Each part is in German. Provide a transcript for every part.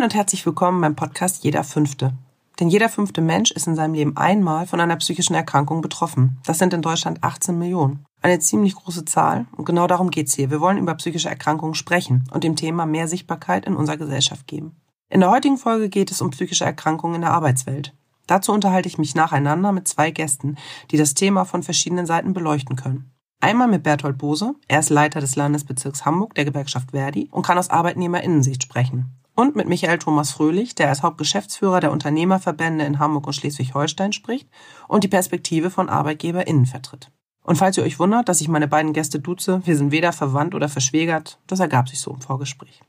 Moin und herzlich willkommen beim Podcast Jeder Fünfte. Denn jeder fünfte Mensch ist in seinem Leben einmal von einer psychischen Erkrankung betroffen. Das sind in Deutschland 18 Millionen. Eine ziemlich große Zahl und genau darum geht's hier. Wir wollen über psychische Erkrankungen sprechen und dem Thema mehr Sichtbarkeit in unserer Gesellschaft geben. In der heutigen Folge geht es um psychische Erkrankungen in der Arbeitswelt. Dazu unterhalte ich mich nacheinander mit zwei Gästen, die das Thema von verschiedenen Seiten beleuchten können. Einmal mit Berthold Bose, er ist Leiter des Landesbezirks Hamburg der Gewerkschaft Verdi und kann aus Arbeitnehmerinnensicht sprechen und mit Michael Thomas Fröhlich, der als Hauptgeschäftsführer der Unternehmerverbände in Hamburg und Schleswig-Holstein spricht und die Perspektive von ArbeitgeberInnen vertritt. Und falls ihr euch wundert, dass ich meine beiden Gäste duze, wir sind weder verwandt oder verschwägert, das ergab sich so im Vorgespräch.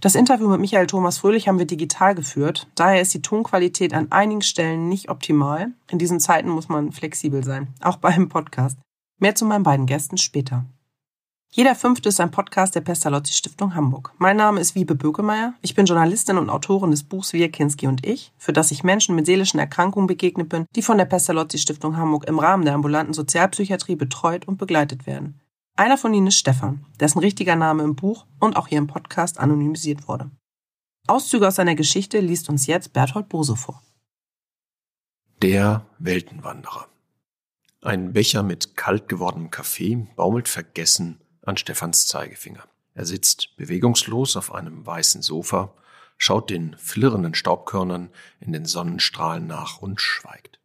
Das Interview mit Michael Thomas Fröhlich haben wir digital geführt, daher ist die Tonqualität an einigen Stellen nicht optimal. In diesen Zeiten muss man flexibel sein, auch beim Podcast. Mehr zu meinen beiden Gästen später. Jeder fünfte ist ein Podcast der Pestalozzi Stiftung Hamburg. Mein Name ist Wiebe Bökemeyer. Ich bin Journalistin und Autorin des Buchs Wir Kinski und ich, für das ich Menschen mit seelischen Erkrankungen begegnet bin, die von der Pestalozzi Stiftung Hamburg im Rahmen der ambulanten Sozialpsychiatrie betreut und begleitet werden. Einer von ihnen ist Stefan, dessen richtiger Name im Buch und auch hier im Podcast anonymisiert wurde. Auszüge aus seiner Geschichte liest uns jetzt Berthold Bose vor. Der Weltenwanderer. Ein Becher mit kalt gewordenem Kaffee baumelt vergessen an Stefans Zeigefinger. Er sitzt bewegungslos auf einem weißen Sofa, schaut den flirrenden Staubkörnern in den Sonnenstrahlen nach und schweigt.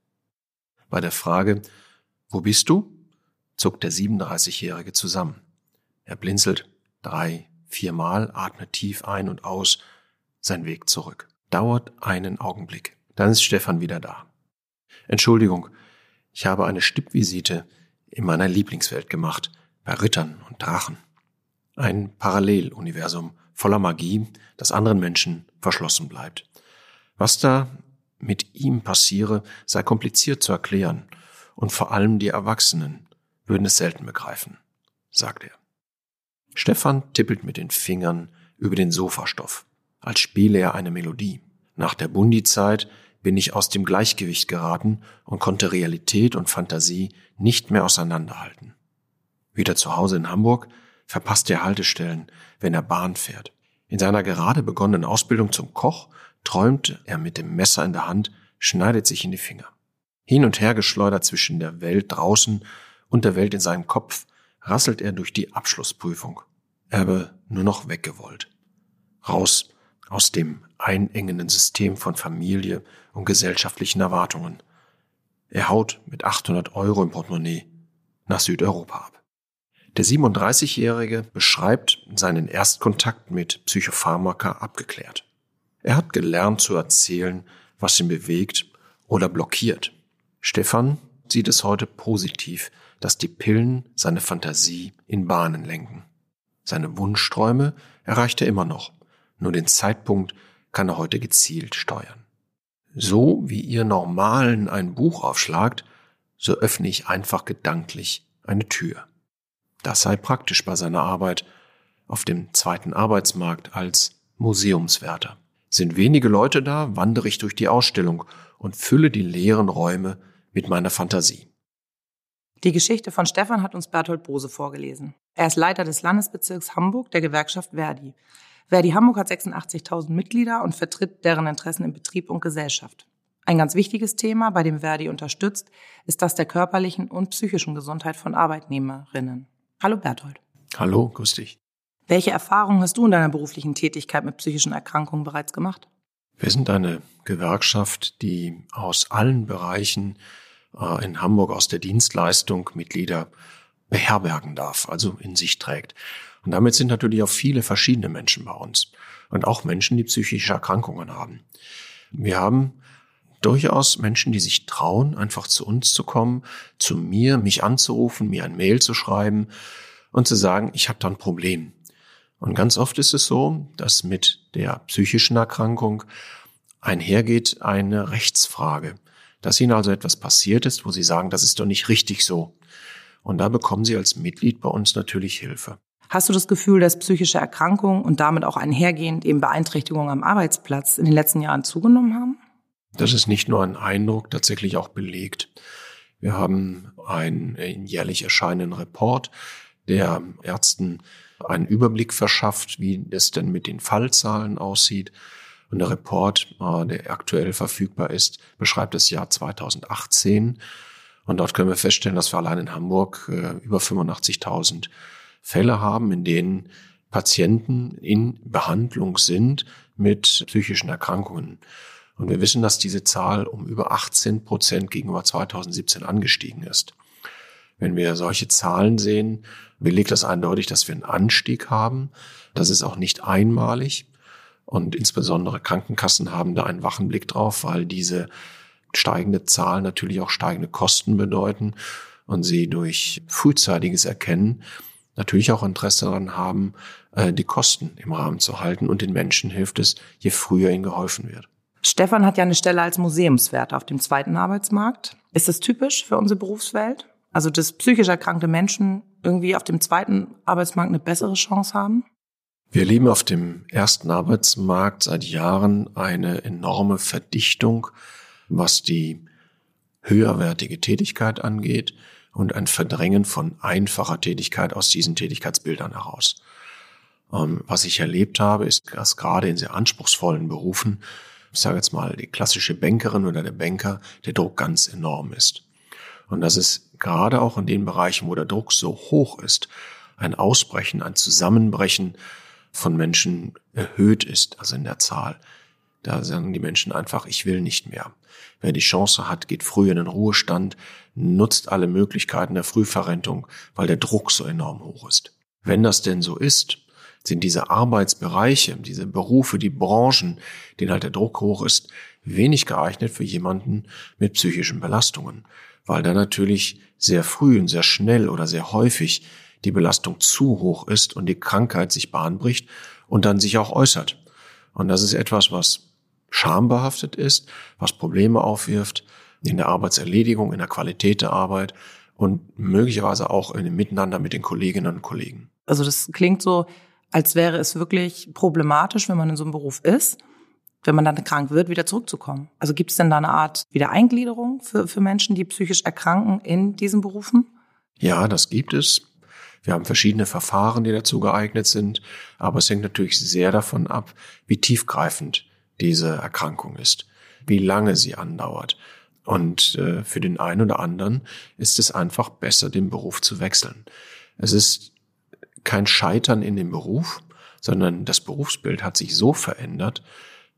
Bei der Frage, wo bist du? zuckt der 37-Jährige zusammen. Er blinzelt drei, viermal, atmet tief ein und aus, sein Weg zurück. Dauert einen Augenblick. Dann ist Stefan wieder da. Entschuldigung, ich habe eine Stippvisite in meiner Lieblingswelt gemacht bei Rittern und Drachen. Ein Paralleluniversum voller Magie, das anderen Menschen verschlossen bleibt. Was da mit ihm passiere, sei kompliziert zu erklären, und vor allem die Erwachsenen würden es selten begreifen, sagt er. Stefan tippelt mit den Fingern über den Sofastoff, als spiele er eine Melodie. Nach der Bundi-Zeit bin ich aus dem Gleichgewicht geraten und konnte Realität und Fantasie nicht mehr auseinanderhalten. Wieder zu Hause in Hamburg verpasst er Haltestellen, wenn er Bahn fährt. In seiner gerade begonnenen Ausbildung zum Koch träumt er mit dem Messer in der Hand, schneidet sich in die Finger. Hin und her geschleudert zwischen der Welt draußen und der Welt in seinem Kopf, rasselt er durch die Abschlussprüfung. Er habe nur noch weggewollt. Raus aus dem einengenden System von Familie und gesellschaftlichen Erwartungen. Er haut mit 800 Euro im Portemonnaie nach Südeuropa ab. Der 37-Jährige beschreibt seinen Erstkontakt mit Psychopharmaka abgeklärt. Er hat gelernt zu erzählen, was ihn bewegt oder blockiert. Stefan sieht es heute positiv, dass die Pillen seine Fantasie in Bahnen lenken. Seine Wunschträume erreicht er immer noch, nur den Zeitpunkt kann er heute gezielt steuern. So wie ihr Normalen ein Buch aufschlagt, so öffne ich einfach gedanklich eine Tür. Das sei praktisch bei seiner Arbeit auf dem zweiten Arbeitsmarkt als Museumswärter. Sind wenige Leute da, wandere ich durch die Ausstellung und fülle die leeren Räume mit meiner Fantasie. Die Geschichte von Stefan hat uns Berthold Bose vorgelesen. Er ist Leiter des Landesbezirks Hamburg der Gewerkschaft Verdi. Verdi Hamburg hat 86.000 Mitglieder und vertritt deren Interessen in Betrieb und Gesellschaft. Ein ganz wichtiges Thema, bei dem Verdi unterstützt, ist das der körperlichen und psychischen Gesundheit von Arbeitnehmerinnen. Hallo Berthold. Hallo, grüß dich. Welche Erfahrungen hast du in deiner beruflichen Tätigkeit mit psychischen Erkrankungen bereits gemacht? Wir sind eine Gewerkschaft, die aus allen Bereichen äh, in Hamburg aus der Dienstleistung Mitglieder beherbergen darf, also in sich trägt. Und damit sind natürlich auch viele verschiedene Menschen bei uns und auch Menschen, die psychische Erkrankungen haben. Wir haben durchaus Menschen, die sich trauen, einfach zu uns zu kommen, zu mir, mich anzurufen, mir ein Mail zu schreiben und zu sagen, ich habe da ein Problem. Und ganz oft ist es so, dass mit der psychischen Erkrankung einhergeht eine Rechtsfrage, dass ihnen also etwas passiert ist, wo sie sagen, das ist doch nicht richtig so. Und da bekommen sie als Mitglied bei uns natürlich Hilfe. Hast du das Gefühl, dass psychische Erkrankungen und damit auch einhergehend eben Beeinträchtigungen am Arbeitsplatz in den letzten Jahren zugenommen haben? Das ist nicht nur ein Eindruck, tatsächlich auch belegt. Wir haben einen jährlich erscheinenden Report, der Ärzten einen Überblick verschafft, wie es denn mit den Fallzahlen aussieht. Und der Report, äh, der aktuell verfügbar ist, beschreibt das Jahr 2018. Und dort können wir feststellen, dass wir allein in Hamburg äh, über 85.000 Fälle haben, in denen Patienten in Behandlung sind mit psychischen Erkrankungen. Und wir wissen, dass diese Zahl um über 18 Prozent gegenüber 2017 angestiegen ist. Wenn wir solche Zahlen sehen, belegt das eindeutig, dass wir einen Anstieg haben. Das ist auch nicht einmalig. Und insbesondere Krankenkassen haben da einen wachen Blick drauf, weil diese steigende Zahl natürlich auch steigende Kosten bedeuten und sie durch frühzeitiges Erkennen natürlich auch Interesse daran haben, äh, die Kosten im Rahmen zu halten. Und den Menschen hilft es, je früher ihnen geholfen wird. Stefan hat ja eine Stelle als Museumswert auf dem zweiten Arbeitsmarkt. Ist das typisch für unsere Berufswelt? Also, dass psychisch erkrankte Menschen irgendwie auf dem zweiten Arbeitsmarkt eine bessere Chance haben? Wir erleben auf dem ersten Arbeitsmarkt seit Jahren eine enorme Verdichtung, was die höherwertige Tätigkeit angeht und ein Verdrängen von einfacher Tätigkeit aus diesen Tätigkeitsbildern heraus. Ähm, was ich erlebt habe, ist, dass gerade in sehr anspruchsvollen Berufen, ich sage jetzt mal die klassische Bankerin oder der Banker, der Druck ganz enorm ist. Und dass es gerade auch in den Bereichen, wo der Druck so hoch ist, ein Ausbrechen, ein Zusammenbrechen von Menschen erhöht ist, also in der Zahl. Da sagen die Menschen einfach, ich will nicht mehr. Wer die Chance hat, geht früh in den Ruhestand, nutzt alle Möglichkeiten der Frühverrentung, weil der Druck so enorm hoch ist. Wenn das denn so ist, sind diese Arbeitsbereiche, diese Berufe, die Branchen, denen halt der Druck hoch ist, wenig geeignet für jemanden mit psychischen Belastungen, weil da natürlich sehr früh und sehr schnell oder sehr häufig die Belastung zu hoch ist und die Krankheit sich Bahn bricht und dann sich auch äußert. Und das ist etwas, was schambehaftet ist, was Probleme aufwirft in der Arbeitserledigung, in der Qualität der Arbeit und möglicherweise auch in dem Miteinander mit den Kolleginnen und Kollegen. Also das klingt so, als wäre es wirklich problematisch, wenn man in so einem Beruf ist, wenn man dann krank wird, wieder zurückzukommen. Also gibt es denn da eine Art Wiedereingliederung für, für Menschen, die psychisch erkranken in diesen Berufen? Ja, das gibt es. Wir haben verschiedene Verfahren, die dazu geeignet sind, aber es hängt natürlich sehr davon ab, wie tiefgreifend diese Erkrankung ist, wie lange sie andauert. Und äh, für den einen oder anderen ist es einfach besser, den Beruf zu wechseln. Es ist kein Scheitern in dem Beruf, sondern das Berufsbild hat sich so verändert,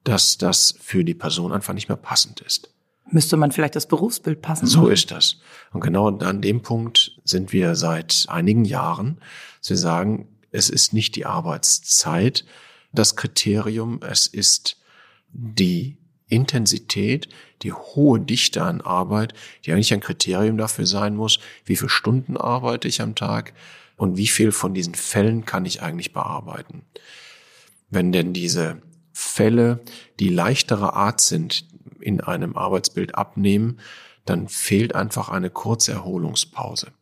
dass das für die Person einfach nicht mehr passend ist. Müsste man vielleicht das Berufsbild passen? So ist das. Und genau an dem Punkt sind wir seit einigen Jahren. Sie sagen, es ist nicht die Arbeitszeit das Kriterium, es ist die Intensität, die hohe Dichte an Arbeit, die eigentlich ein Kriterium dafür sein muss, wie viele Stunden arbeite ich am Tag und wie viel von diesen Fällen kann ich eigentlich bearbeiten. Wenn denn diese Fälle, die leichtere Art sind, in einem Arbeitsbild abnehmen, dann fehlt einfach eine kurze Erholungspause.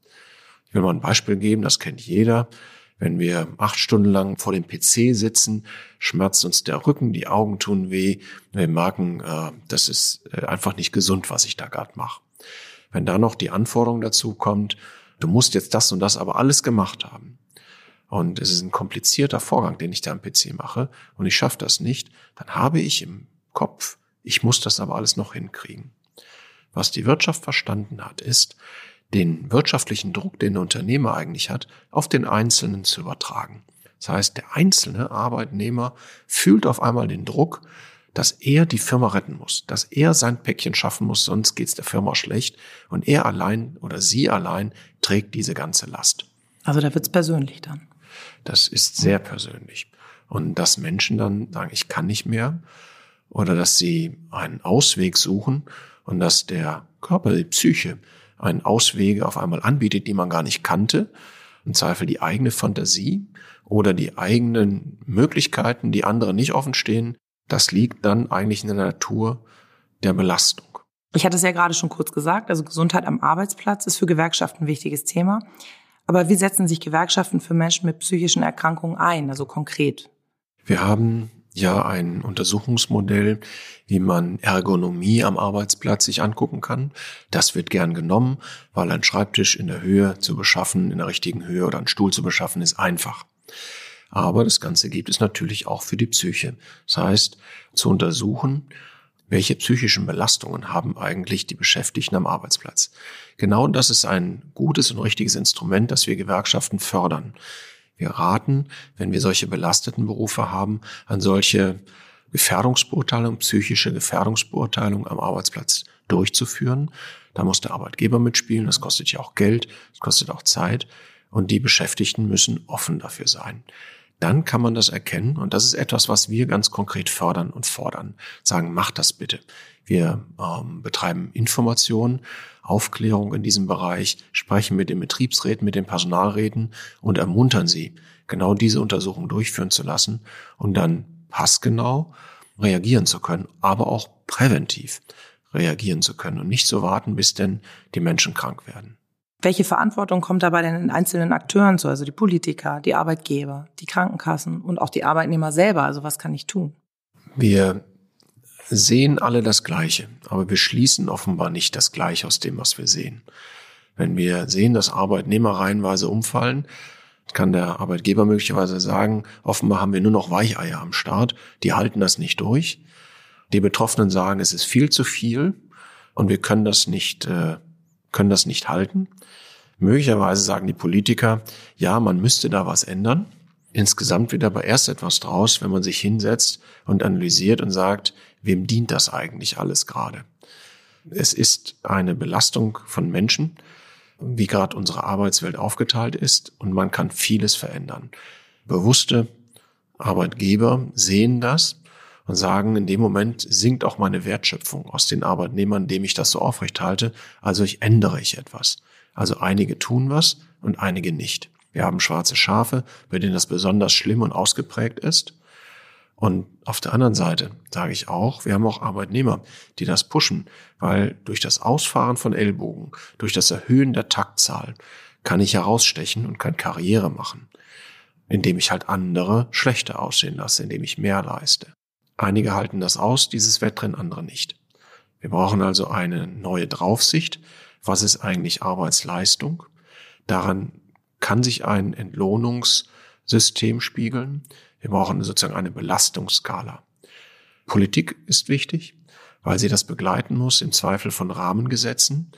Ich will mal ein Beispiel geben, das kennt jeder. Wenn wir acht Stunden lang vor dem PC sitzen, schmerzt uns der Rücken, die Augen tun weh. Wir merken, äh, das ist äh, einfach nicht gesund, was ich da gerade mache. Wenn da noch die Anforderung dazu kommt, du musst jetzt das und das aber alles gemacht haben. Und es ist ein komplizierter Vorgang, den ich da am PC mache und ich schaffe das nicht, dann habe ich im Kopf ich muss das aber alles noch hinkriegen. Was die Wirtschaft verstanden hat, ist, den wirtschaftlichen Druck, den der Unternehmer eigentlich hat, auf den Einzelnen zu übertragen. Das heißt, der einzelne Arbeitnehmer fühlt auf einmal den Druck, dass er die Firma retten muss, dass er sein Päckchen schaffen muss, sonst geht's der Firma schlecht und er allein oder sie allein trägt diese ganze Last. Also da wird's persönlich dann. Das ist sehr persönlich. Und dass Menschen dann sagen, ich kann nicht mehr, oder dass sie einen Ausweg suchen und dass der Körper, die Psyche, einen Auswege auf einmal anbietet, die man gar nicht kannte, im Zweifel die eigene Fantasie oder die eigenen Möglichkeiten, die anderen nicht offen stehen, das liegt dann eigentlich in der Natur der Belastung. Ich hatte es ja gerade schon kurz gesagt, also Gesundheit am Arbeitsplatz ist für Gewerkschaften ein wichtiges Thema. Aber wie setzen sich Gewerkschaften für Menschen mit psychischen Erkrankungen ein, also konkret? Wir haben ja ein Untersuchungsmodell, wie man Ergonomie am Arbeitsplatz sich angucken kann. Das wird gern genommen, weil ein Schreibtisch in der Höhe zu beschaffen, in der richtigen Höhe oder ein Stuhl zu beschaffen, ist einfach. Aber das Ganze gibt es natürlich auch für die Psyche. Das heißt, zu untersuchen, welche psychischen Belastungen haben eigentlich die Beschäftigten am Arbeitsplatz. Genau das ist ein gutes und richtiges Instrument, das wir Gewerkschaften fördern. Wir raten, wenn wir solche belasteten Berufe haben, an solche Gefährdungsbeurteilung, psychische Gefährdungsbeurteilung am Arbeitsplatz durchzuführen. Da muss der Arbeitgeber mitspielen, das kostet ja auch Geld, das kostet auch Zeit und die Beschäftigten müssen offen dafür sein. Dann kann man das erkennen und das ist etwas, was wir ganz konkret fördern und fordern. Sagen, macht das bitte. Wir ähm, betreiben Information, Aufklärung in diesem Bereich, sprechen mit den Betriebsräten, mit den Personalräten und ermuntern sie, genau diese Untersuchung durchführen zu lassen und dann passgenau reagieren zu können, aber auch präventiv reagieren zu können und nicht so warten, bis denn die Menschen krank werden. Welche Verantwortung kommt dabei den einzelnen Akteuren zu, also die Politiker, die Arbeitgeber, die Krankenkassen und auch die Arbeitnehmer selber? Also was kann ich tun? Wir sehen alle das Gleiche, aber wir schließen offenbar nicht das Gleiche aus dem, was wir sehen. Wenn wir sehen, dass Arbeitnehmer reihenweise umfallen, kann der Arbeitgeber möglicherweise sagen, offenbar haben wir nur noch Weicheier am Start, die halten das nicht durch. Die Betroffenen sagen, es ist viel zu viel und wir können das nicht, äh, können das nicht halten. Möglicherweise sagen die Politiker, ja, man müsste da was ändern. Insgesamt wird aber erst etwas draus, wenn man sich hinsetzt und analysiert und sagt, wem dient das eigentlich alles gerade? Es ist eine Belastung von Menschen wie gerade unsere Arbeitswelt aufgeteilt ist und man kann vieles verändern. Bewusste Arbeitgeber sehen das und sagen, in dem Moment sinkt auch meine Wertschöpfung aus den Arbeitnehmern, indem ich das so aufrecht halte. Also ich ändere ich etwas. Also einige tun was und einige nicht. Wir haben schwarze Schafe, bei denen das besonders schlimm und ausgeprägt ist. Und auf der anderen Seite sage ich auch, wir haben auch Arbeitnehmer, die das pushen, weil durch das Ausfahren von Ellbogen, durch das Erhöhen der Taktzahl kann ich herausstechen und kann Karriere machen, indem ich halt andere schlechter aussehen lasse, indem ich mehr leiste. Einige halten das aus, dieses Wettrennen, andere nicht. Wir brauchen also eine neue Draufsicht. Was ist eigentlich Arbeitsleistung? Daran kann sich ein Entlohnungssystem spiegeln. Wir brauchen sozusagen eine Belastungsskala. Politik ist wichtig, weil sie das begleiten muss im Zweifel von Rahmengesetzen.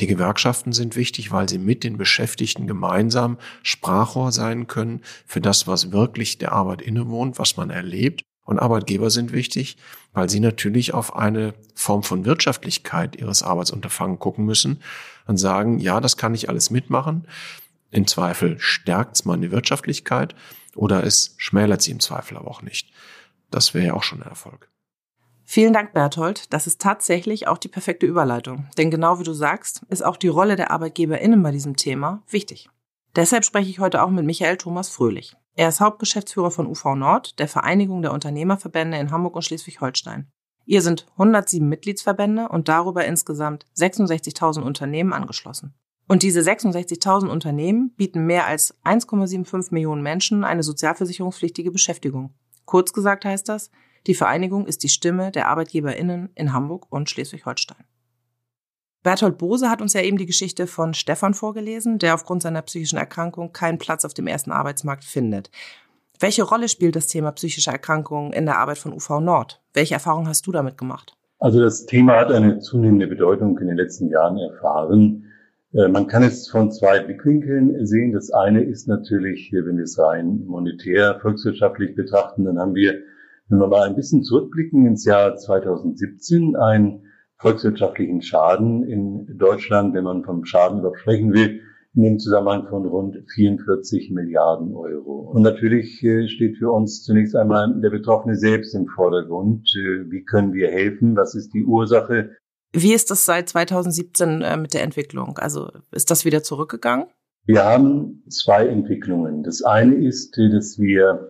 Die Gewerkschaften sind wichtig, weil sie mit den Beschäftigten gemeinsam Sprachrohr sein können für das, was wirklich der Arbeit innewohnt, was man erlebt. Und Arbeitgeber sind wichtig, weil sie natürlich auf eine Form von Wirtschaftlichkeit ihres Arbeitsunterfangen gucken müssen und sagen, ja, das kann ich alles mitmachen. Im Zweifel stärkt es meine Wirtschaftlichkeit oder es schmälert sie im Zweifel aber auch nicht. Das wäre ja auch schon ein Erfolg. Vielen Dank, Berthold. Das ist tatsächlich auch die perfekte Überleitung. Denn genau wie du sagst, ist auch die Rolle der ArbeitgeberInnen bei diesem Thema wichtig. Deshalb spreche ich heute auch mit Michael Thomas Fröhlich. Er ist Hauptgeschäftsführer von UV Nord, der Vereinigung der Unternehmerverbände in Hamburg und Schleswig-Holstein. Ihr sind 107 Mitgliedsverbände und darüber insgesamt 66.000 Unternehmen angeschlossen. Und diese 66.000 Unternehmen bieten mehr als 1,75 Millionen Menschen eine sozialversicherungspflichtige Beschäftigung. Kurz gesagt heißt das, die Vereinigung ist die Stimme der ArbeitgeberInnen in Hamburg und Schleswig-Holstein. Berthold Bose hat uns ja eben die Geschichte von Stefan vorgelesen, der aufgrund seiner psychischen Erkrankung keinen Platz auf dem ersten Arbeitsmarkt findet. Welche Rolle spielt das Thema psychische Erkrankungen in der Arbeit von UV Nord? Welche Erfahrungen hast du damit gemacht? Also das Thema hat eine zunehmende Bedeutung in den letzten Jahren erfahren. Äh, man kann es von zwei Blickwinkeln sehen. Das eine ist natürlich, wenn wir es rein monetär, volkswirtschaftlich betrachten, dann haben wir, wenn wir mal ein bisschen zurückblicken ins Jahr 2017, einen volkswirtschaftlichen Schaden in Deutschland, wenn man vom Schaden überhaupt sprechen will, in dem Zusammenhang von rund 44 Milliarden Euro. Und natürlich äh, steht für uns zunächst einmal der Betroffene selbst im Vordergrund. Äh, wie können wir helfen? Was ist die Ursache? Wie ist das seit 2017 äh, mit der Entwicklung? Also ist das wieder zurückgegangen? Wir haben zwei Entwicklungen. Das eine ist, dass wir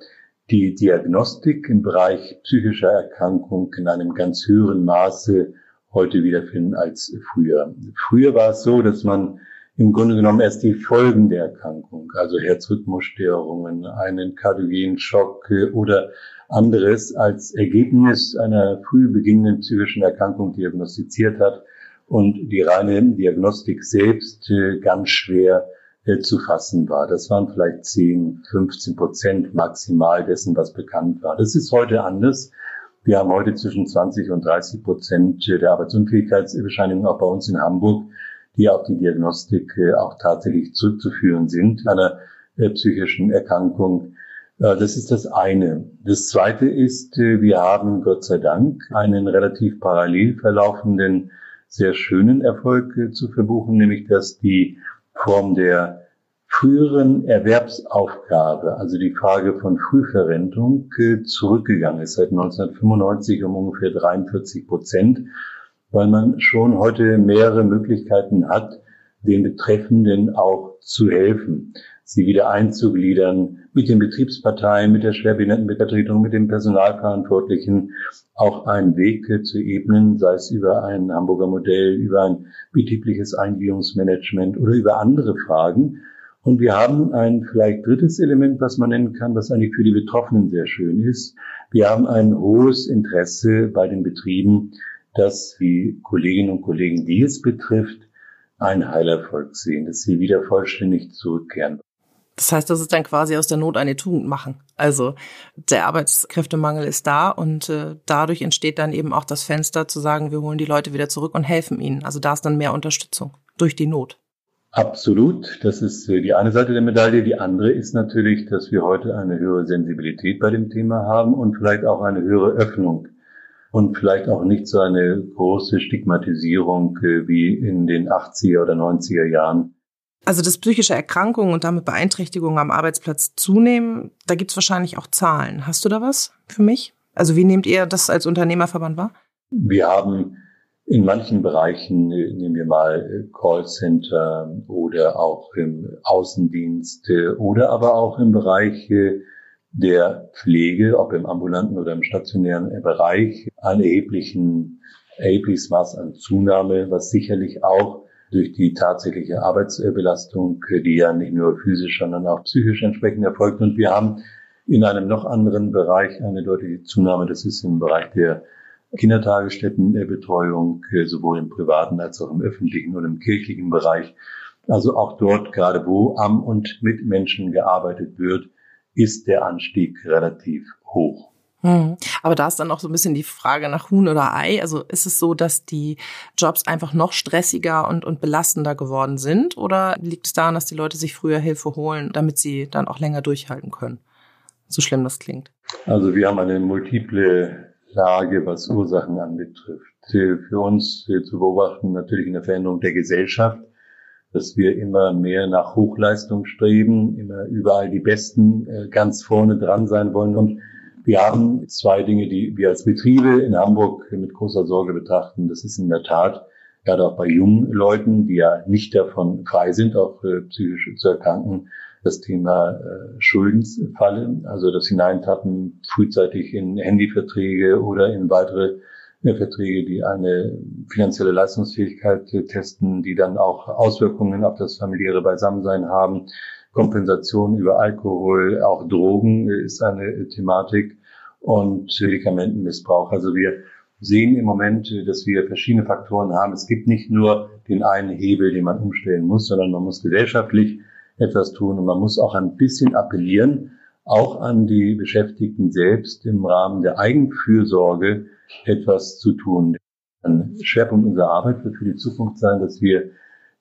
die Diagnostik im Bereich psychischer Erkrankung in einem ganz höheren Maße heute wiederfinden als früher. Früher war es so, dass man im Grunde genommen erst die Folgen der Erkrankung, also Herzrhythmusstörungen, einen kardiogenen Schock oder anderes als Ergebnis einer früh beginnenden psychischen Erkrankung diagnostiziert hat und die reine Diagnostik selbst äh, ganz schwer äh, zu fassen war. Das waren vielleicht 10, 15 Prozent maximal dessen, was bekannt war. Das ist heute anders. Wir haben heute zwischen 20 und 30 Prozent der Arbeitsunfähigkeitsbescheinigungen auch bei uns in Hamburg, die auf die Diagnostik äh, auch tatsächlich zurückzuführen sind, einer äh, psychischen Erkrankung. Äh, das ist das eine. Das zweite ist, wir haben Gott sei Dank einen relativ parallel verlaufenden, sehr schönen Erfolg zu verbuchen, nämlich dass die Form der früheren Erwerbsaufgabe, also die Frage von Frühverrentung, zurückgegangen ist seit 1995 um ungefähr 43 Prozent, weil man schon heute mehrere Möglichkeiten hat, den Betreffenden auch zu helfen, sie wieder einzugliedern, mit den Betriebsparteien, mit der Schwerbehindertenvertretung, mit den Personalverantwortlichen auch einen Weg zu ebnen, sei es über ein Hamburger Modell, über ein betriebliches Eingliederungsmanagement oder über andere Fragen, und wir haben ein vielleicht drittes Element, was man nennen kann, was eigentlich für die Betroffenen sehr schön ist. Wir haben ein hohes Interesse bei den Betrieben, dass die Kolleginnen und Kollegen, die es betrifft, einen Heilerfolg sehen, dass sie wieder vollständig zurückkehren. Das heißt, das ist dann quasi aus der Not eine Tugend machen. Also der Arbeitskräftemangel ist da und äh, dadurch entsteht dann eben auch das Fenster zu sagen, wir holen die Leute wieder zurück und helfen ihnen. Also da ist dann mehr Unterstützung durch die Not. Absolut. Das ist äh, die eine Seite der Medaille. Die andere ist natürlich, dass wir heute eine höhere Sensibilität bei dem Thema haben und vielleicht auch eine höhere Öffnung und vielleicht auch nicht so eine große Stigmatisierung äh, wie in den 80er oder 90er Jahren. Also dass psychische Erkrankungen und damit Beeinträchtigungen am Arbeitsplatz zunehmen, da gibt's wahrscheinlich auch Zahlen. Hast du da was für mich? Also wie nehmt ihr das als Unternehmerverband wahr? Wir haben in manchen Bereichen, äh, nehmen wir mal äh, Callcenter oder auch im Außendienst äh, oder aber auch im Bereich der Pflege, ob im ambulanten oder im stationären Bereich, einen erheblichen, erhebliches Maß an Zunahme, was sicherlich auch durch die tatsächliche Arbeitsbelastung, die ja nicht nur physisch, sondern auch psychisch entsprechend erfolgt. Und wir haben in einem noch anderen Bereich eine deutliche Zunahme. Das ist im Bereich der Kindertagesstättenbetreuung, äh, sowohl im privaten als auch im öffentlichen und im kirchlichen Bereich. Also auch dort, gerade wo am und mit Menschen gearbeitet wird, ist der Anstieg relativ hoch. Hm. Aber da ist dann auch so ein bisschen die Frage nach Huhn oder Ei. Also ist es so, dass die Jobs einfach noch stressiger und, und belastender geworden sind? Oder liegt es daran, dass die Leute sich früher Hilfe holen, damit sie dann auch länger durchhalten können? So schlimm das klingt. Also wir haben eine multiple Lage, was Ursachen anbetrifft. Für uns zu beobachten natürlich in der Veränderung der Gesellschaft, dass wir immer mehr nach Hochleistung streben, immer überall die Besten äh, ganz vorne dran sein wollen. Und wir haben zwei Dinge, die wir als Betriebe in Hamburg mit großer Sorge betrachten. Das ist in der Tat, gerade auch bei jungen Leuten, die ja nicht davon frei sind, auch äh, psychisch zu erkranken, das Thema äh, also das Hineintappen frühzeitig in Handyverträge oder in weitere äh, Verträge, die eine finanzielle Leistungsfähigkeit äh, testen, die dann auch Auswirkungen auf das familiäre Beisammensein haben. Kompensation über Alkohol, auch Drogen äh, ist eine Thematik und Medikamentenmissbrauch. Also wir sehen im Moment, dass wir verschiedene Faktoren haben. Es gibt nicht nur den einen Hebel, den man umstellen muss, sondern man muss gesellschaftlich etwas tun. Und man muss auch ein bisschen appellieren, auch an die Beschäftigten selbst im Rahmen der Eigenfürsorge etwas zu tun. Ein Schwerpunkt unserer Arbeit wird für die Zukunft sein, dass wir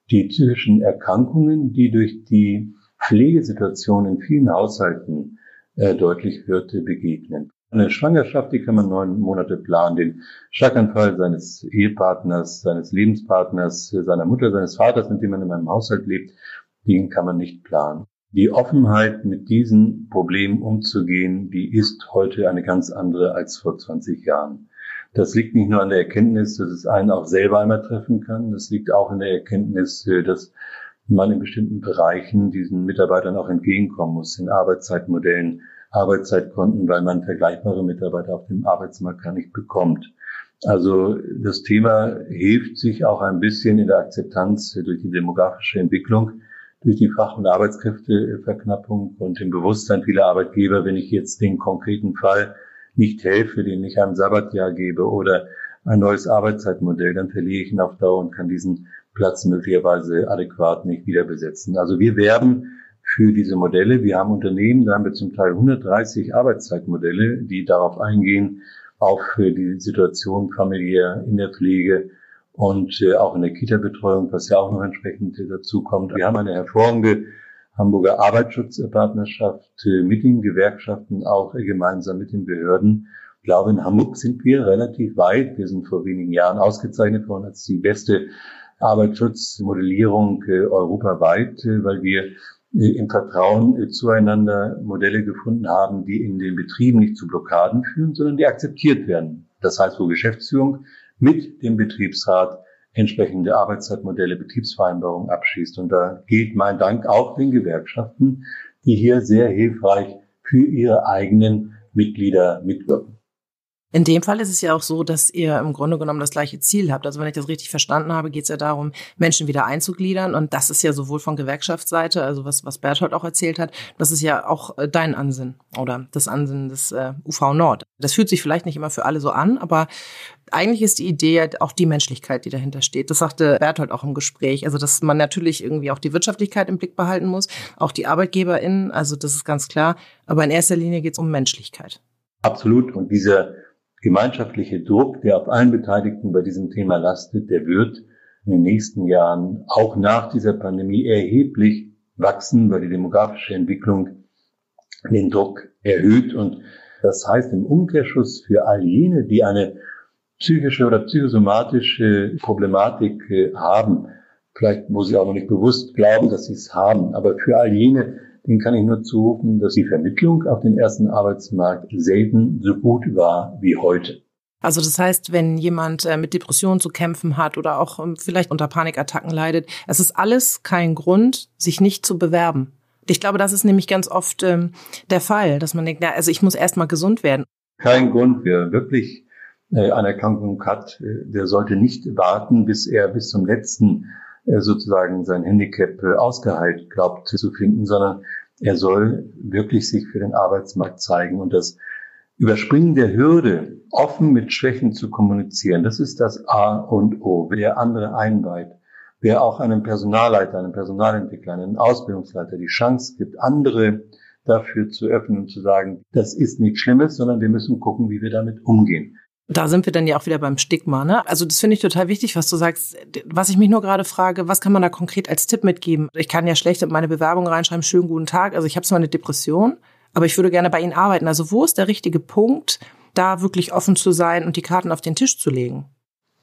die psychischen Erkrankungen, die durch die Pflegesituation in vielen Haushalten äh, deutlich wird, begegnen. Eine Schwangerschaft, die kann man neun Monate planen. Den Schlaganfall seines Ehepartners, seines Lebenspartners, seiner Mutter, seines Vaters, mit dem man in einem Haushalt lebt, den kann man nicht planen. Die Offenheit, mit diesen Problemen umzugehen, die ist heute eine ganz andere als vor 20 Jahren. Das liegt nicht nur an der Erkenntnis, dass es einen auch selber einmal treffen kann. Das liegt auch in der Erkenntnis, äh, dass man in bestimmten Bereichen diesen Mitarbeitern auch entgegenkommen muss, in Arbeitszeitmodellen, Arbeitszeitkonten, weil man vergleichbare Mitarbeiter auf dem Arbeitsmarkt gar nicht bekommt. Also das Thema hilft sich auch ein bisschen in der Akzeptanz durch die demografische Entwicklung durch die Fach- und Arbeitskräfteverknappung und dem Bewusstsein vieler Arbeitgeber, wenn ich jetzt den konkreten Fall nicht helfe, den ich einem Sabbatjahr gebe oder ein neues Arbeitszeitmodell, dann verliere ich ihn auf Dauer und kann diesen Platz möglicherweise adäquat nicht wieder besetzen. Also wir werben für diese Modelle. Wir haben Unternehmen, da haben wir zum Teil 130 Arbeitszeitmodelle, die darauf eingehen, auch für die Situation familiär in der Pflege und äh, auch in der Kita-Betreuung, was ja auch noch entsprechend dazu kommt. Wir haben eine hervorragende Hamburger Arbeitsschutzpartnerschaft äh, mit den Gewerkschaften, auch äh, gemeinsam mit den Behörden. Ich glaube, in Hamburg sind wir relativ weit. Wir sind vor wenigen Jahren ausgezeichnet worden als die beste Arbeitsschutzmodellierung äh, europaweit, äh, weil wir äh, im Vertrauen zueinander Modelle gefunden haben, die in den Betrieben nicht zu Blockaden führen, sondern die akzeptiert werden. Das heißt, wo Geschäftsführung mit dem Betriebsrat entsprechende Arbeitszeitmodelle, Betriebsvereinbarungen abschließt. Und da geht mein Dank auch den Gewerkschaften, die hier sehr hilfreich für ihre eigenen Mitglieder mitwirken. In dem Fall ist es ja auch so, dass ihr im Grunde genommen das gleiche Ziel habt. Also wenn ich das richtig verstanden habe, geht es ja darum, Menschen wieder einzugliedern. Und das ist ja sowohl von Gewerkschaftsseite, also was, was Berthold auch erzählt hat, das ist ja auch äh, dein Ansinnen oder das Ansinnen des äh, UV Nord. Das fühlt sich vielleicht nicht immer für alle so an, aber eigentlich ist die Idee auch die Menschlichkeit, die dahinter steht. Das sagte Berthold auch im Gespräch. Also, dass man natürlich irgendwie auch die Wirtschaftlichkeit im Blick behalten muss, auch die ArbeitgeberInnen, also das ist ganz klar. Aber in erster Linie geht es um Menschlichkeit. Absolut. Und dieser gemeinschaftliche Druck, der auf allen Beteiligten bei diesem Thema lastet, der wird in den nächsten Jahren auch nach dieser Pandemie erheblich wachsen, weil die demografische Entwicklung den Druck erhöht. Und das heißt im Umkehrschluss für all jene, die eine psychische oder psychosomatische Problematik äh, haben, vielleicht wo sie auch noch nicht bewusst glauben, dass sie es haben, aber für all jene, den kann ich nur zurufen, dass die Vermittlung auf den ersten Arbeitsmarkt selten so gut war wie heute. Also das heißt, wenn jemand äh, mit Depressionen zu kämpfen hat oder auch ähm, vielleicht unter Panikattacken leidet, es ist alles kein Grund, sich nicht zu bewerben. Ich glaube, das ist nämlich ganz oft ähm, der Fall, dass man denkt, na, also ich muss erst mal gesund werden. Kein Grund, wer wirklich äh, eine Erkrankung hat, äh, der sollte nicht warten, bis er bis zum letzten äh, sozusagen sein Handicap äh, ausgeheilt glaubt zu finden, sondern er soll wirklich sich für den Arbeitsmarkt zeigen und das Überspringen der Hürde, offen mit Schwächen zu kommunizieren, das ist das A und O. Wer andere einweiht, wer auch einem Personalleiter, einem Personalentwickler, einem Ausbildungsleiter die Chance gibt, andere dafür zu öffnen und zu sagen, das ist nichts Schlimmes, sondern wir müssen gucken, wie wir damit umgehen. Da sind wir dann ja auch wieder beim Stigma. Ne? Also das finde ich total wichtig, was du sagst. Was ich mich nur gerade frage, was kann man da konkret als Tipp mitgeben? Ich kann ja schlecht in meine Bewerbung reinschreiben, schönen guten Tag. Also ich habe zwar eine Depression, aber ich würde gerne bei Ihnen arbeiten. Also wo ist der richtige Punkt, da wirklich offen zu sein und die Karten auf den Tisch zu legen?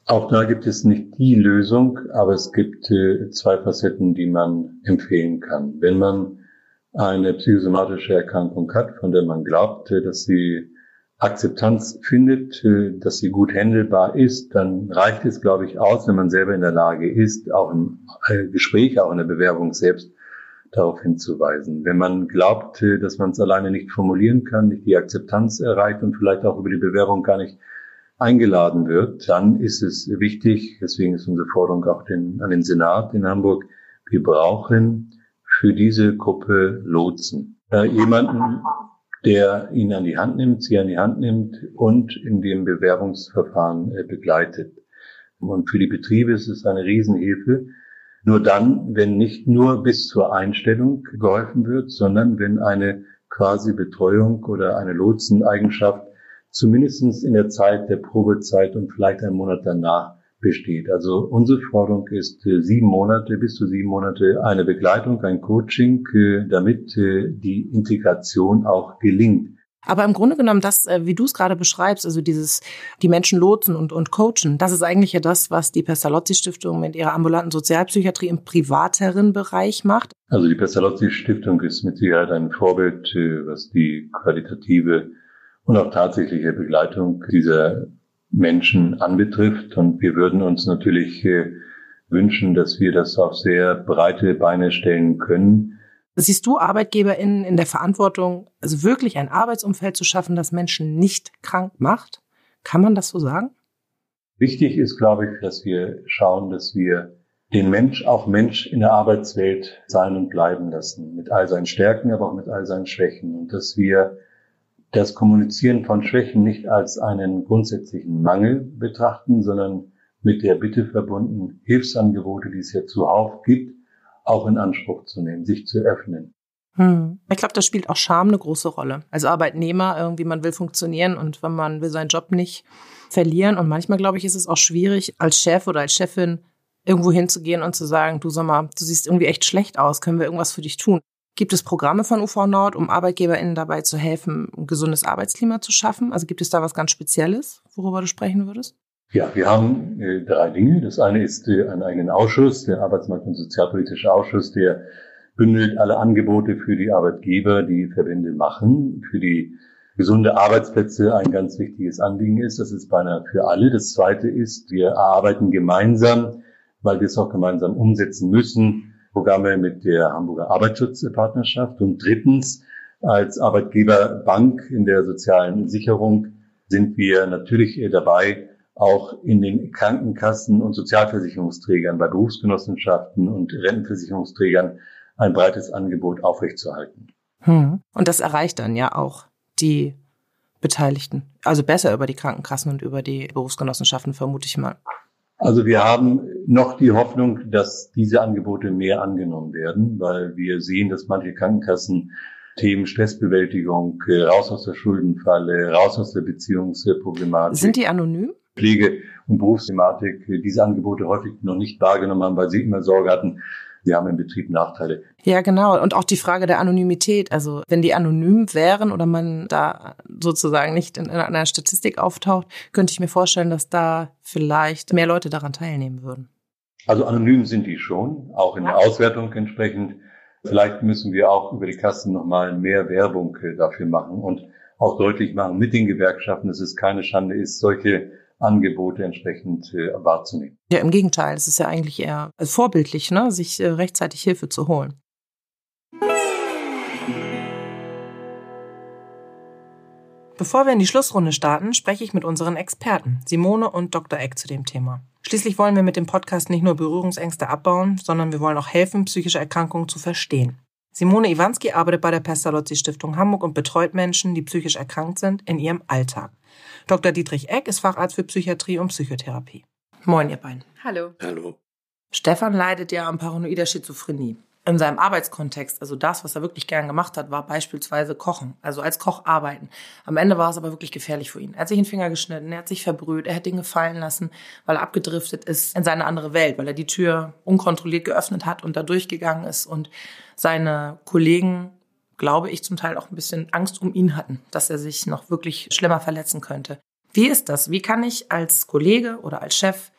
Auch da gibt es nicht die Lösung, aber es gibt äh, zwei Facetten, die man empfehlen kann. Wenn man eine psychosomatische Erkrankung hat, von der man glaubt, äh, dass sie Akzeptanz findet, äh, dass sie gut handelbar ist, dann reicht es, glaube ich, aus, wenn man selber in der Lage ist, auch im äh, Gespräch, auch in der Bewerbung selbst darauf hinzuweisen. Wenn man glaubt, äh, dass man es alleine nicht formulieren kann, nicht die Akzeptanz erreicht und vielleicht auch über die Bewerbung gar nicht eingeladen wird, dann ist es wichtig, deswegen ist unsere Forderung auch den, an den Senat in Hamburg, wir brauchen für diese Gruppe Lotsen. Äh, jemanden, der ihn an die Hand nimmt, sie an die Hand nimmt und in dem Bewerbungsverfahren äh, begleitet. Und für die Betriebe ist es eine Riesenhilfe. Nur dann, wenn nicht nur bis zur Einstellung geholfen wird, sondern wenn eine quasi Betreuung oder eine Lotseneigenschaft zumindestens in der Zeit der Probezeit und vielleicht einen Monat danach besteht. Also unsere Forderung ist äh, sieben Monate, bis zu sieben Monate eine Begleitung, ein Coaching, äh, damit äh, die Integration auch gelingt. Aber im Grunde genommen, das, wie du es gerade beschreibst, also dieses, die Menschen lotsen und, und coachen, das ist eigentlich ja das, was die Pestalozzi Stiftung mit ihrer ambulanten Sozialpsychiatrie im privateren Bereich macht. Also die Pestalozzi Stiftung ist mit Sicherheit ein Vorbild, was die qualitative und auch tatsächliche Begleitung dieser Menschen anbetrifft. Und wir würden uns natürlich äh, wünschen, dass wir das auf sehr breite Beine stellen können. Siehst du ArbeitgeberInnen in der Verantwortung, also wirklich ein Arbeitsumfeld zu schaffen, das Menschen nicht krank macht? Kann man das so sagen? Wichtig ist, glaube ich, dass wir schauen, dass wir den Mensch auch Mensch in der Arbeitswelt sein und bleiben lassen. Mit all seinen Stärken, aber auch mit all seinen Schwächen. Und dass wir das Kommunizieren von Schwächen nicht als einen grundsätzlichen Mangel betrachten, sondern mit der Bitte verbunden, Hilfsangebote, die es ja zuhauf gibt, auch in Anspruch zu nehmen, sich zu öffnen. Hm. Ich glaube, das spielt auch Scham eine große Rolle. Als Arbeitnehmer irgendwie, man will funktionieren und wenn man will seinen Job nicht verlieren. Und manchmal, glaube ich, ist es auch schwierig, als Chef oder als Chefin irgendwo hinzugehen und zu sagen, du sag mal, du siehst irgendwie echt schlecht aus, können wir irgendwas für dich tun? Gibt es Programme von UV Nord, um ArbeitgeberInnen dabei zu helfen, ein gesundes Arbeitsklima zu schaffen? Also gibt es da was ganz Spezielles, worüber du sprechen würdest? Ja, wir haben äh, drei Dinge. Das eine ist äh, einen eigenen Ausschuss, der Arbeitsmarkt- und Sozialpolitische Ausschuss, der bündelt alle Angebote für die Arbeitgeber, die Verbände machen, für die gesunde Arbeitsplätze ein ganz wichtiges Anliegen ist. Das ist beinahe für alle. Das zweite ist, wir arbeiten gemeinsam, weil wir es auch gemeinsam umsetzen müssen, Programme mit der Hamburger Arbeitsschutzpartnerschaft. Und drittens, als Arbeitgeberbank in der sozialen Sicherung sind wir natürlich dabei, auch in den Krankenkassen und Sozialversicherungsträgern, bei Berufsgenossenschaften und Rentenversicherungsträgern ein breites Angebot aufrechtzuerhalten. Hm. Und das erreicht dann ja auch die Beteiligten. Also besser über die Krankenkassen und über die Berufsgenossenschaften, vermute ich mal. Also wir haben noch die Hoffnung, dass diese Angebote mehr angenommen werden, weil wir sehen, dass manche Krankenkassen Themen Stressbewältigung, raus aus der Schuldenfalle, raus aus der Beziehungsproblematik. Sind die anonym? Pflege- und Berufsthematik diese Angebote häufig noch nicht wahrgenommen haben, weil sie immer Sorge hatten, sie haben im Betrieb Nachteile. Ja, genau. Und auch die Frage der Anonymität. Also wenn die anonym wären oder man da sozusagen nicht in einer Statistik auftaucht, könnte ich mir vorstellen, dass da vielleicht mehr Leute daran teilnehmen würden. Also anonym sind die schon, auch in der Auswertung entsprechend. Vielleicht müssen wir auch über die Kassen nochmal mehr Werbung dafür machen und auch deutlich machen mit den Gewerkschaften, dass es keine Schande ist, solche Angebote entsprechend äh, wahrzunehmen. Ja, im Gegenteil, es ist ja eigentlich eher vorbildlich, ne, sich äh, rechtzeitig Hilfe zu holen. Bevor wir in die Schlussrunde starten, spreche ich mit unseren Experten, Simone und Dr. Eck, zu dem Thema. Schließlich wollen wir mit dem Podcast nicht nur Berührungsängste abbauen, sondern wir wollen auch helfen, psychische Erkrankungen zu verstehen. Simone Iwanski arbeitet bei der Pestalozzi Stiftung Hamburg und betreut Menschen, die psychisch erkrankt sind, in ihrem Alltag. Dr. Dietrich Eck ist Facharzt für Psychiatrie und Psychotherapie. Moin, ihr beiden. Hallo. Hallo. Stefan leidet ja an paranoider Schizophrenie. In seinem Arbeitskontext, also das, was er wirklich gern gemacht hat, war beispielsweise Kochen, also als Koch arbeiten. Am Ende war es aber wirklich gefährlich für ihn. Er hat sich den Finger geschnitten, er hat sich verbrüht, er hat Dinge fallen lassen, weil er abgedriftet ist in seine andere Welt, weil er die Tür unkontrolliert geöffnet hat und da durchgegangen ist und seine Kollegen glaube ich, zum Teil auch ein bisschen Angst um ihn hatten, dass er sich noch wirklich schlimmer verletzen könnte. Wie ist das? Wie kann ich als Kollege oder als Chef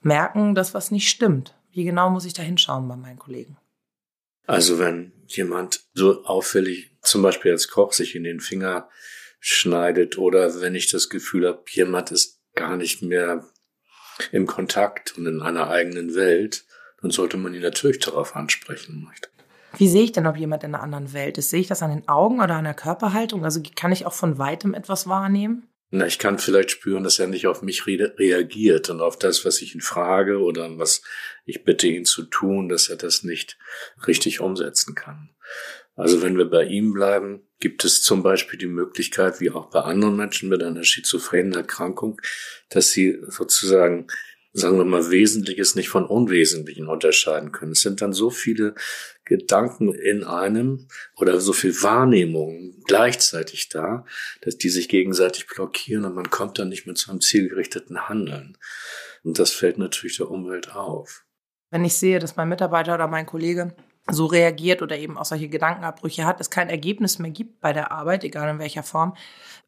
merken, dass was nicht stimmt? Wie genau muss ich da hinschauen bei meinen Kollegen? Also wenn jemand so auffällig, zum Beispiel als Koch, sich in den Finger schneidet oder wenn ich das Gefühl habe, jemand ist gar nicht mehr im Kontakt und in einer eigenen Welt, dann sollte man ihn natürlich darauf ansprechen. Wie sehe ich denn, ob jemand in einer anderen Welt ist? Sehe ich das an den Augen oder an der Körperhaltung? Also kann ich auch von weitem etwas wahrnehmen? Na, ich kann vielleicht spüren, dass er nicht auf mich re reagiert und auf das, was ich ihn frage oder was ich bitte ihn zu tun, dass er das nicht richtig umsetzen kann. Also wenn wir bei ihm bleiben, gibt es zum Beispiel die Möglichkeit, wie auch bei anderen Menschen mit einer schizophrenen Erkrankung, dass sie sozusagen sagen wir mal, Wesentliches nicht von Unwesentlichen unterscheiden können. Es sind dann so viele Gedanken in einem oder so viel Wahrnehmung gleichzeitig da, dass die sich gegenseitig blockieren und man kommt dann nicht mehr zu einem zielgerichteten Handeln. Und das fällt natürlich der Umwelt auf. Wenn ich sehe, dass mein Mitarbeiter oder mein Kollege so reagiert oder eben auch solche Gedankenabbrüche hat, es kein Ergebnis mehr gibt bei der Arbeit, egal in welcher Form.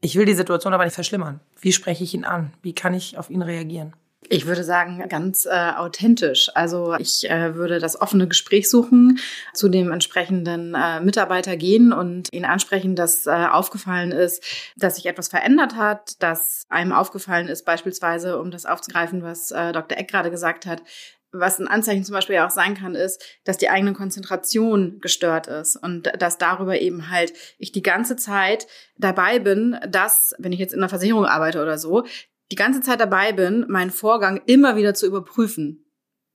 Ich will die Situation aber nicht verschlimmern. Wie spreche ich ihn an? Wie kann ich auf ihn reagieren? Ich würde sagen, ganz äh, authentisch. Also ich äh, würde das offene Gespräch suchen, zu dem entsprechenden äh, Mitarbeiter gehen und ihn ansprechen, dass äh, aufgefallen ist, dass sich etwas verändert hat, dass einem aufgefallen ist, beispielsweise, um das aufzugreifen, was äh, Dr. Eck gerade gesagt hat, was ein Anzeichen zum Beispiel auch sein kann, ist, dass die eigene Konzentration gestört ist und dass darüber eben halt ich die ganze Zeit dabei bin, dass, wenn ich jetzt in einer Versicherung arbeite oder so, die ganze Zeit dabei bin, meinen Vorgang immer wieder zu überprüfen.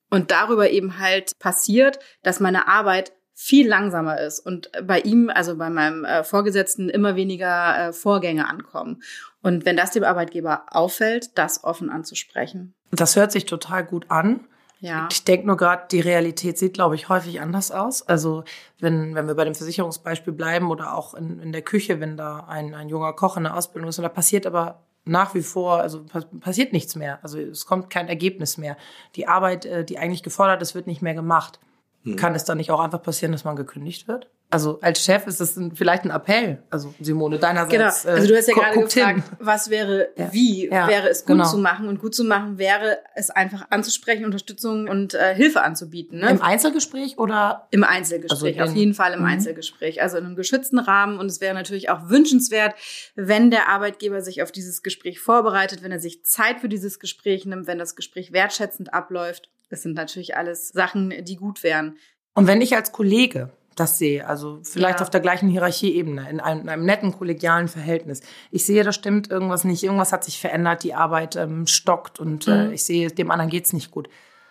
Und darüber eben halt passiert, dass meine Arbeit viel langsamer ist und bei ihm, also bei meinem äh, Vorgesetzten, immer weniger äh, Vorgänge ankommen. Und wenn das dem Arbeitgeber auffällt, das offen anzusprechen. Das hört sich total gut an. Ja. Ich denke nur gerade, die Realität sieht, glaube ich, häufig anders aus. Also wenn, wenn wir bei dem Versicherungsbeispiel bleiben oder auch in, in der Küche, wenn da ein, ein junger Koch in der Ausbildung ist und da passiert aber nach wie vor, also passiert nichts mehr. Also es kommt kein Ergebnis mehr. Die Arbeit, äh, die eigentlich gefordert ist, wird nicht mehr gemacht. Hm. Kann es dann nicht auch einfach passieren, dass man gekündigt wird? Also als Chef ist das ein, vielleicht ein Appell. Also Simone, deinerseits. Genau. Also du hast ja gerade gefragt, hin. was wäre, ja. wie ja, wäre es gut genau. zu machen? Und gut zu machen wäre es einfach anzusprechen, Unterstützung und äh, Hilfe anzubieten. Ne? Im Einzelgespräch oder? Im Einzelgespräch, also auf jeden Fall im mhm. Einzelgespräch. Also in einem geschützten Rahmen. Und es wäre natürlich auch wünschenswert, wenn der Arbeitgeber sich auf dieses Gespräch vorbereitet, wenn er sich Zeit für dieses Gespräch nimmt, wenn das Gespräch wertschätzend abläuft. Das sind natürlich alles Sachen, die gut wären. Und wenn ich als Kollege das sehe. Also vielleicht ja. auf der gleichen Hierarchieebene, in einem, in einem, netten kollegialen Verhältnis. Ich sehe, da stimmt irgendwas nicht, irgendwas hat sich verändert, die Arbeit ähm, stockt und äh, mhm. äh, ich sehe, dem anderen geht's nicht gut.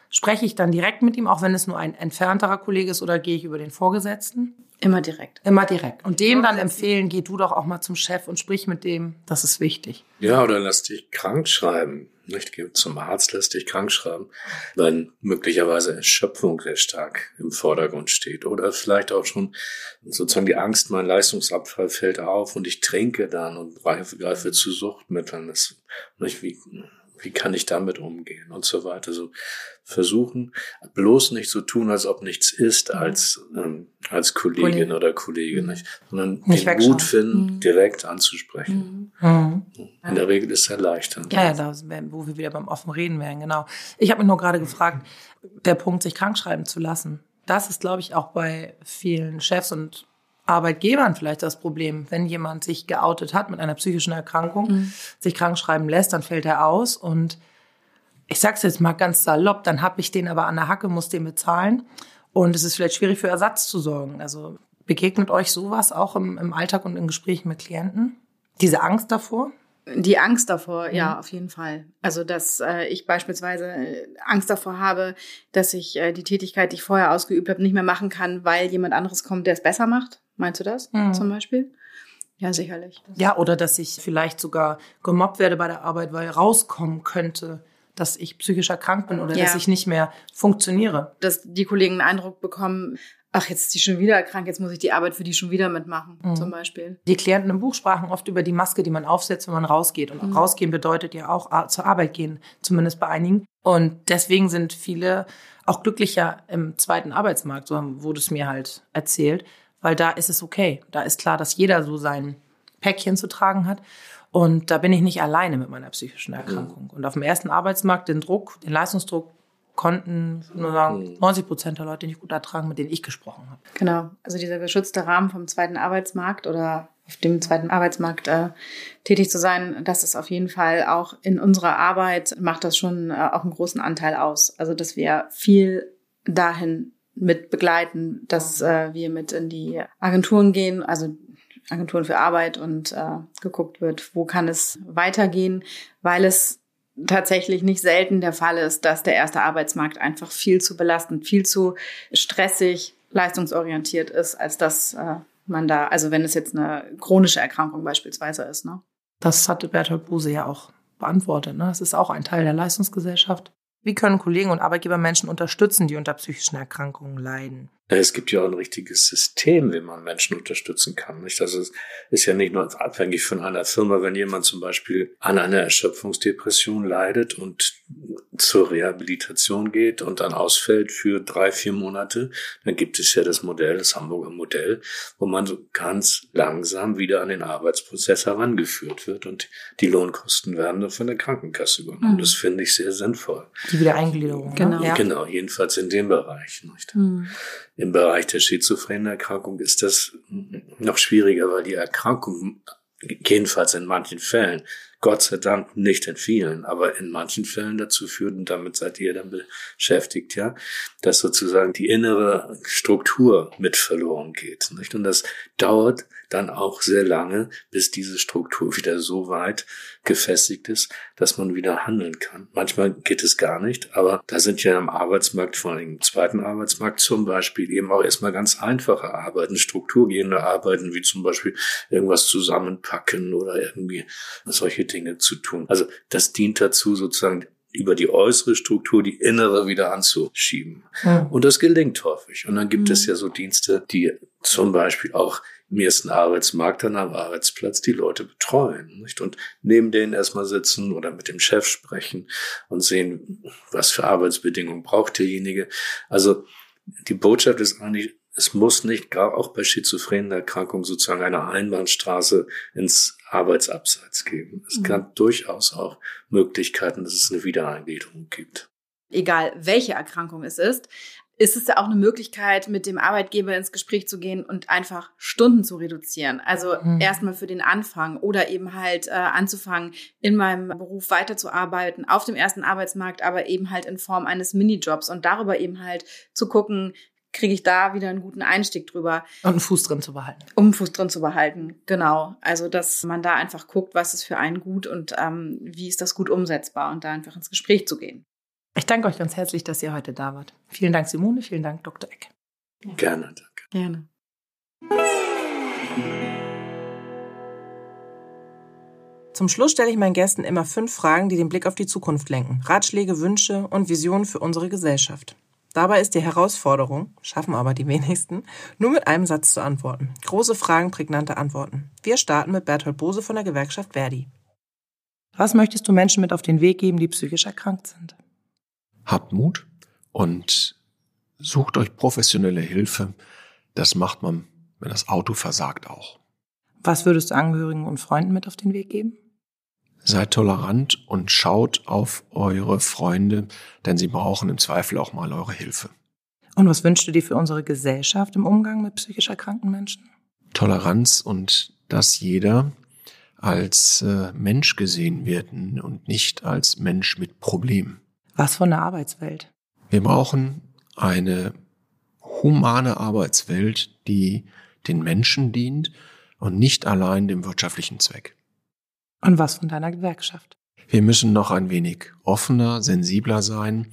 Spreche ich dann direkt mit ihm, auch wenn es nur ein entfernterer Kollege ist, oder gehe ich über den Vorgesetzten? Immer direkt. Immer direkt. Und dem dann empfehlen, geh du doch auch mal zum Chef und sprich mit dem. Das ist wichtig. Ja, oder lass dich krank schreiben. Nicht zum Arzt, lass dich krank schreiben, weil möglicherweise Erschöpfung sehr stark im Vordergrund steht. Oder vielleicht auch schon sozusagen die Angst, mein Leistungsabfall fällt auf und ich trinke dann und greife, greife zu Suchtmitteln. Das, nicht wie, wie kann ich damit umgehen und so weiter. So versuchen, bloß nicht so tun, als ob nichts ist, mhm. als, ähm, als Kollegin Kollege. oder Kollege, mhm. nicht? sondern nicht den Mut finden, mhm. direkt anzusprechen. Mhm. In der Regel ist es erleichternd. Ja, ja, da, wo wir wieder beim offen Reden wären, genau. Ich habe mich nur gerade gefragt, der Punkt, sich krank schreiben zu lassen, das ist, glaube ich, auch bei vielen Chefs und Arbeitgebern vielleicht das Problem. Wenn jemand sich geoutet hat mit einer psychischen Erkrankung, mhm. sich krank schreiben lässt, dann fällt er aus und ich sag's jetzt mal ganz salopp, dann hab ich den aber an der Hacke, muss den bezahlen und es ist vielleicht schwierig für Ersatz zu sorgen. Also begegnet euch sowas auch im, im Alltag und in Gesprächen mit Klienten? Diese Angst davor? Die Angst davor, mhm. ja, auf jeden Fall. Also, dass äh, ich beispielsweise äh, Angst davor habe, dass ich äh, die Tätigkeit, die ich vorher ausgeübt habe, nicht mehr machen kann, weil jemand anderes kommt, der es besser macht. Meinst du das mhm. zum Beispiel? Ja, sicherlich. Ja, oder dass ich vielleicht sogar gemobbt werde bei der Arbeit, weil rauskommen könnte, dass ich psychisch erkrankt bin oder ja. dass ich nicht mehr funktioniere. Dass die Kollegen einen Eindruck bekommen, ach, jetzt ist die schon wieder krank, jetzt muss ich die Arbeit für die schon wieder mitmachen, mhm. zum Beispiel. Die Klienten im Buch sprachen oft über die Maske, die man aufsetzt, wenn man rausgeht. Und mhm. rausgehen bedeutet ja auch zur Arbeit gehen, zumindest bei einigen. Und deswegen sind viele auch glücklicher im zweiten Arbeitsmarkt, so wurde es mir halt erzählt, weil da ist es okay. Da ist klar, dass jeder so sein Päckchen zu tragen hat. Und da bin ich nicht alleine mit meiner psychischen Erkrankung. Und auf dem ersten Arbeitsmarkt den Druck, den Leistungsdruck konnten nur sagen 90 hm. Prozent der Leute nicht gut ertragen, mit denen ich gesprochen habe. Genau, also dieser geschützte Rahmen vom zweiten Arbeitsmarkt oder auf dem zweiten Arbeitsmarkt äh, tätig zu sein, das ist auf jeden Fall auch in unserer Arbeit macht das schon äh, auch einen großen Anteil aus. Also dass wir viel dahin mit begleiten, dass äh, wir mit in die Agenturen gehen, also Agenturen für Arbeit und äh, geguckt wird, wo kann es weitergehen, weil es tatsächlich nicht selten der Fall ist, dass der erste Arbeitsmarkt einfach viel zu belastend, viel zu stressig, leistungsorientiert ist, als dass äh, man da, also wenn es jetzt eine chronische Erkrankung beispielsweise ist. Ne? Das hatte Bertolt Buse ja auch beantwortet. Ne? Das ist auch ein Teil der Leistungsgesellschaft. Wie können Kollegen und Arbeitgeber Menschen unterstützen, die unter psychischen Erkrankungen leiden? Es gibt ja auch ein richtiges System, wie man Menschen unterstützen kann. Nicht? Das ist, ist ja nicht nur abhängig von einer Firma, wenn jemand zum Beispiel an einer Erschöpfungsdepression leidet und zur Rehabilitation geht und dann ausfällt für drei, vier Monate, dann gibt es ja das Modell, das Hamburger Modell, wo man so ganz langsam wieder an den Arbeitsprozess herangeführt wird und die Lohnkosten werden dann von der Krankenkasse übernommen. Mhm. Das finde ich sehr sinnvoll. Die Wiedereingliederung. Ne? Genau. Ja. Genau, jedenfalls in dem Bereich. Nicht? Mhm. Im Bereich der schizophrenen Erkrankung ist das noch schwieriger, weil die Erkrankung, jedenfalls in manchen Fällen, Gott sei Dank nicht in vielen, aber in manchen Fällen dazu führt, und damit seid ihr dann beschäftigt, ja, dass sozusagen die innere Struktur mit verloren geht. Nicht? Und das dauert dann auch sehr lange, bis diese Struktur wieder so weit gefestigt ist, dass man wieder handeln kann. Manchmal geht es gar nicht, aber da sind ja am Arbeitsmarkt, vor allem im zweiten Arbeitsmarkt zum Beispiel, eben auch erstmal ganz einfache Arbeiten, strukturgehende Arbeiten, wie zum Beispiel irgendwas zusammenpacken oder irgendwie solche Dinge zu tun. Also das dient dazu, sozusagen über die äußere Struktur die innere wieder anzuschieben. Mhm. Und das gelingt häufig. Und dann gibt mhm. es ja so Dienste, die zum Beispiel auch im ersten Arbeitsmarkt an einem Arbeitsplatz die Leute betreuen nicht? und neben denen erstmal sitzen oder mit dem Chef sprechen und sehen, was für Arbeitsbedingungen braucht derjenige. Also die Botschaft ist eigentlich, es muss nicht, gerade auch bei schizophrenen Erkrankungen, sozusagen eine Einbahnstraße ins Arbeitsabseits geben. Es mhm. kann durchaus auch Möglichkeiten, dass es eine Wiedereingliederung gibt. Egal welche Erkrankung es ist, ist es ja auch eine Möglichkeit, mit dem Arbeitgeber ins Gespräch zu gehen und einfach Stunden zu reduzieren. Also mhm. erstmal für den Anfang oder eben halt äh, anzufangen, in meinem Beruf weiterzuarbeiten, auf dem ersten Arbeitsmarkt, aber eben halt in Form eines Minijobs und darüber eben halt zu gucken, kriege ich da wieder einen guten Einstieg drüber. Und einen Fuß drin zu behalten. Um einen Fuß drin zu behalten, genau. Also, dass man da einfach guckt, was ist für einen gut und ähm, wie ist das gut umsetzbar und da einfach ins Gespräch zu gehen. Ich danke euch ganz herzlich, dass ihr heute da wart. Vielen Dank, Simone. Vielen Dank, Dr. Eck. Gerne, danke. Gerne. Zum Schluss stelle ich meinen Gästen immer fünf Fragen, die den Blick auf die Zukunft lenken. Ratschläge, Wünsche und Visionen für unsere Gesellschaft. Dabei ist die Herausforderung, schaffen aber die wenigsten, nur mit einem Satz zu antworten. Große Fragen, prägnante Antworten. Wir starten mit Bertolt Bose von der Gewerkschaft Verdi. Was möchtest du Menschen mit auf den Weg geben, die psychisch erkrankt sind? Habt Mut und sucht euch professionelle Hilfe. Das macht man, wenn das Auto versagt auch. Was würdest du Angehörigen und Freunden mit auf den Weg geben? Seid tolerant und schaut auf eure Freunde, denn sie brauchen im Zweifel auch mal eure Hilfe. Und was wünschst du dir für unsere Gesellschaft im Umgang mit psychisch erkrankten Menschen? Toleranz und dass jeder als äh, Mensch gesehen wird und nicht als Mensch mit Problemen. Was von der Arbeitswelt? Wir brauchen eine humane Arbeitswelt, die den Menschen dient und nicht allein dem wirtschaftlichen Zweck. Und was von deiner Gewerkschaft? Wir müssen noch ein wenig offener, sensibler sein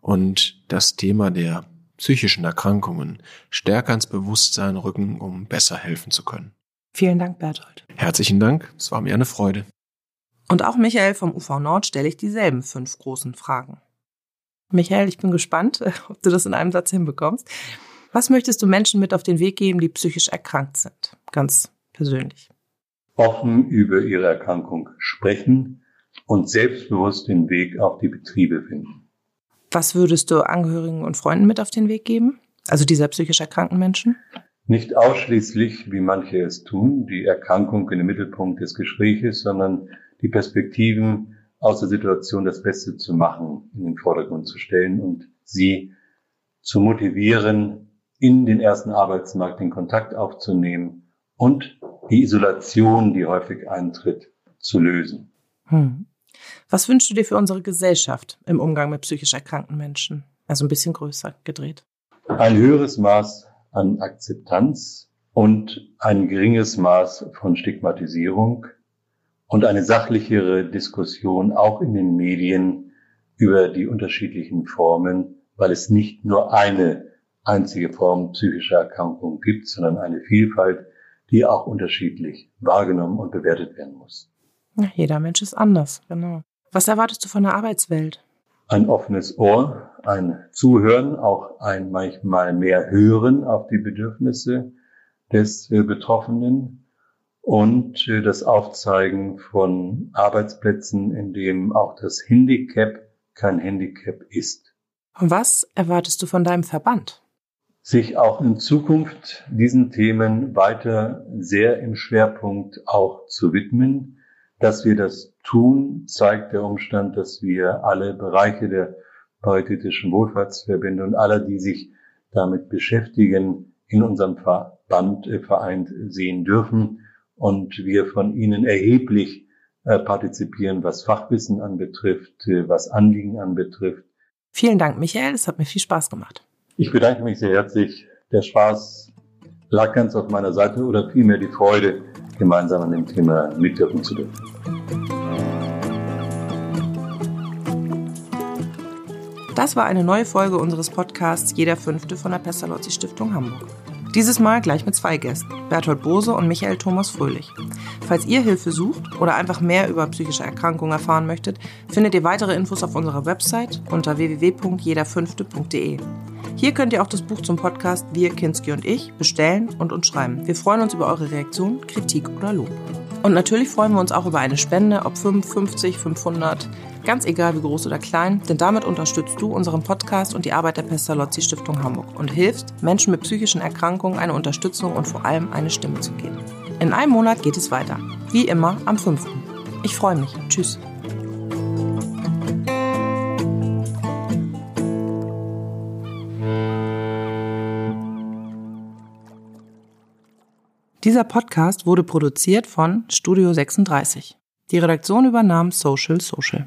und das Thema der psychischen Erkrankungen stärker ins Bewusstsein rücken, um besser helfen zu können. Vielen Dank, Berthold. Herzlichen Dank, es war mir eine Freude. Und auch Michael vom UV Nord stelle ich dieselben fünf großen Fragen. Michael, ich bin gespannt, ob du das in einem Satz hinbekommst. Was möchtest du Menschen mit auf den Weg geben, die psychisch erkrankt sind? Ganz persönlich offen über ihre Erkrankung sprechen und selbstbewusst den Weg auf die Betriebe finden. Was würdest du Angehörigen und Freunden mit auf den Weg geben? Also dieser psychisch erkrankten Menschen? Nicht ausschließlich, wie manche es tun, die Erkrankung in den Mittelpunkt des Gespräches, sondern die Perspektiven aus der Situation das Beste zu machen, in den Vordergrund zu stellen und sie zu motivieren, in den ersten Arbeitsmarkt den Kontakt aufzunehmen und die Isolation, die häufig eintritt, zu lösen. Hm. Was wünschst du dir für unsere Gesellschaft im Umgang mit psychisch erkrankten Menschen? Also ein bisschen größer gedreht. Ein höheres Maß an Akzeptanz und ein geringes Maß von Stigmatisierung und eine sachlichere Diskussion auch in den Medien über die unterschiedlichen Formen, weil es nicht nur eine einzige Form psychischer Erkrankung gibt, sondern eine Vielfalt die auch unterschiedlich wahrgenommen und bewertet werden muss. Ja, jeder Mensch ist anders, genau. Was erwartest du von der Arbeitswelt? Ein offenes Ohr, ein Zuhören, auch ein manchmal mehr Hören auf die Bedürfnisse des äh, Betroffenen und äh, das Aufzeigen von Arbeitsplätzen, in dem auch das Handicap kein Handicap ist. Was erwartest du von deinem Verband? Sich auch in Zukunft diesen Themen weiter sehr im Schwerpunkt auch zu widmen. Dass wir das tun, zeigt der Umstand, dass wir alle Bereiche der paritätischen Wohlfahrtsverbände und alle, die sich damit beschäftigen, in unserem Verband äh, vereint sehen dürfen und wir von ihnen erheblich äh, partizipieren, was Fachwissen anbetrifft, äh, was Anliegen anbetrifft. Vielen Dank, Michael. Es hat mir viel Spaß gemacht. Ich bedanke mich sehr herzlich. Der Spaß lag ganz auf meiner Seite oder vielmehr die Freude, gemeinsam an dem Thema mitwirken zu dürfen. Das war eine neue Folge unseres Podcasts Jeder Fünfte von der Pestalozzi Stiftung Hamburg. Dieses Mal gleich mit zwei Gästen, Berthold Bose und Michael Thomas Fröhlich. Falls ihr Hilfe sucht oder einfach mehr über psychische Erkrankungen erfahren möchtet, findet ihr weitere Infos auf unserer Website unter www.jederfünfte.de. Hier könnt ihr auch das Buch zum Podcast Wir, Kinski und ich bestellen und uns schreiben. Wir freuen uns über eure Reaktion, Kritik oder Lob. Und natürlich freuen wir uns auch über eine Spende, ob 5, 50, 500, ganz egal wie groß oder klein, denn damit unterstützt du unseren Podcast und die Arbeit der Pestalozzi Stiftung Hamburg und hilfst, Menschen mit psychischen Erkrankungen eine Unterstützung und vor allem eine Stimme zu geben. In einem Monat geht es weiter. Wie immer am 5. Ich freue mich. Tschüss. Dieser Podcast wurde produziert von Studio 36. Die Redaktion übernahm Social Social.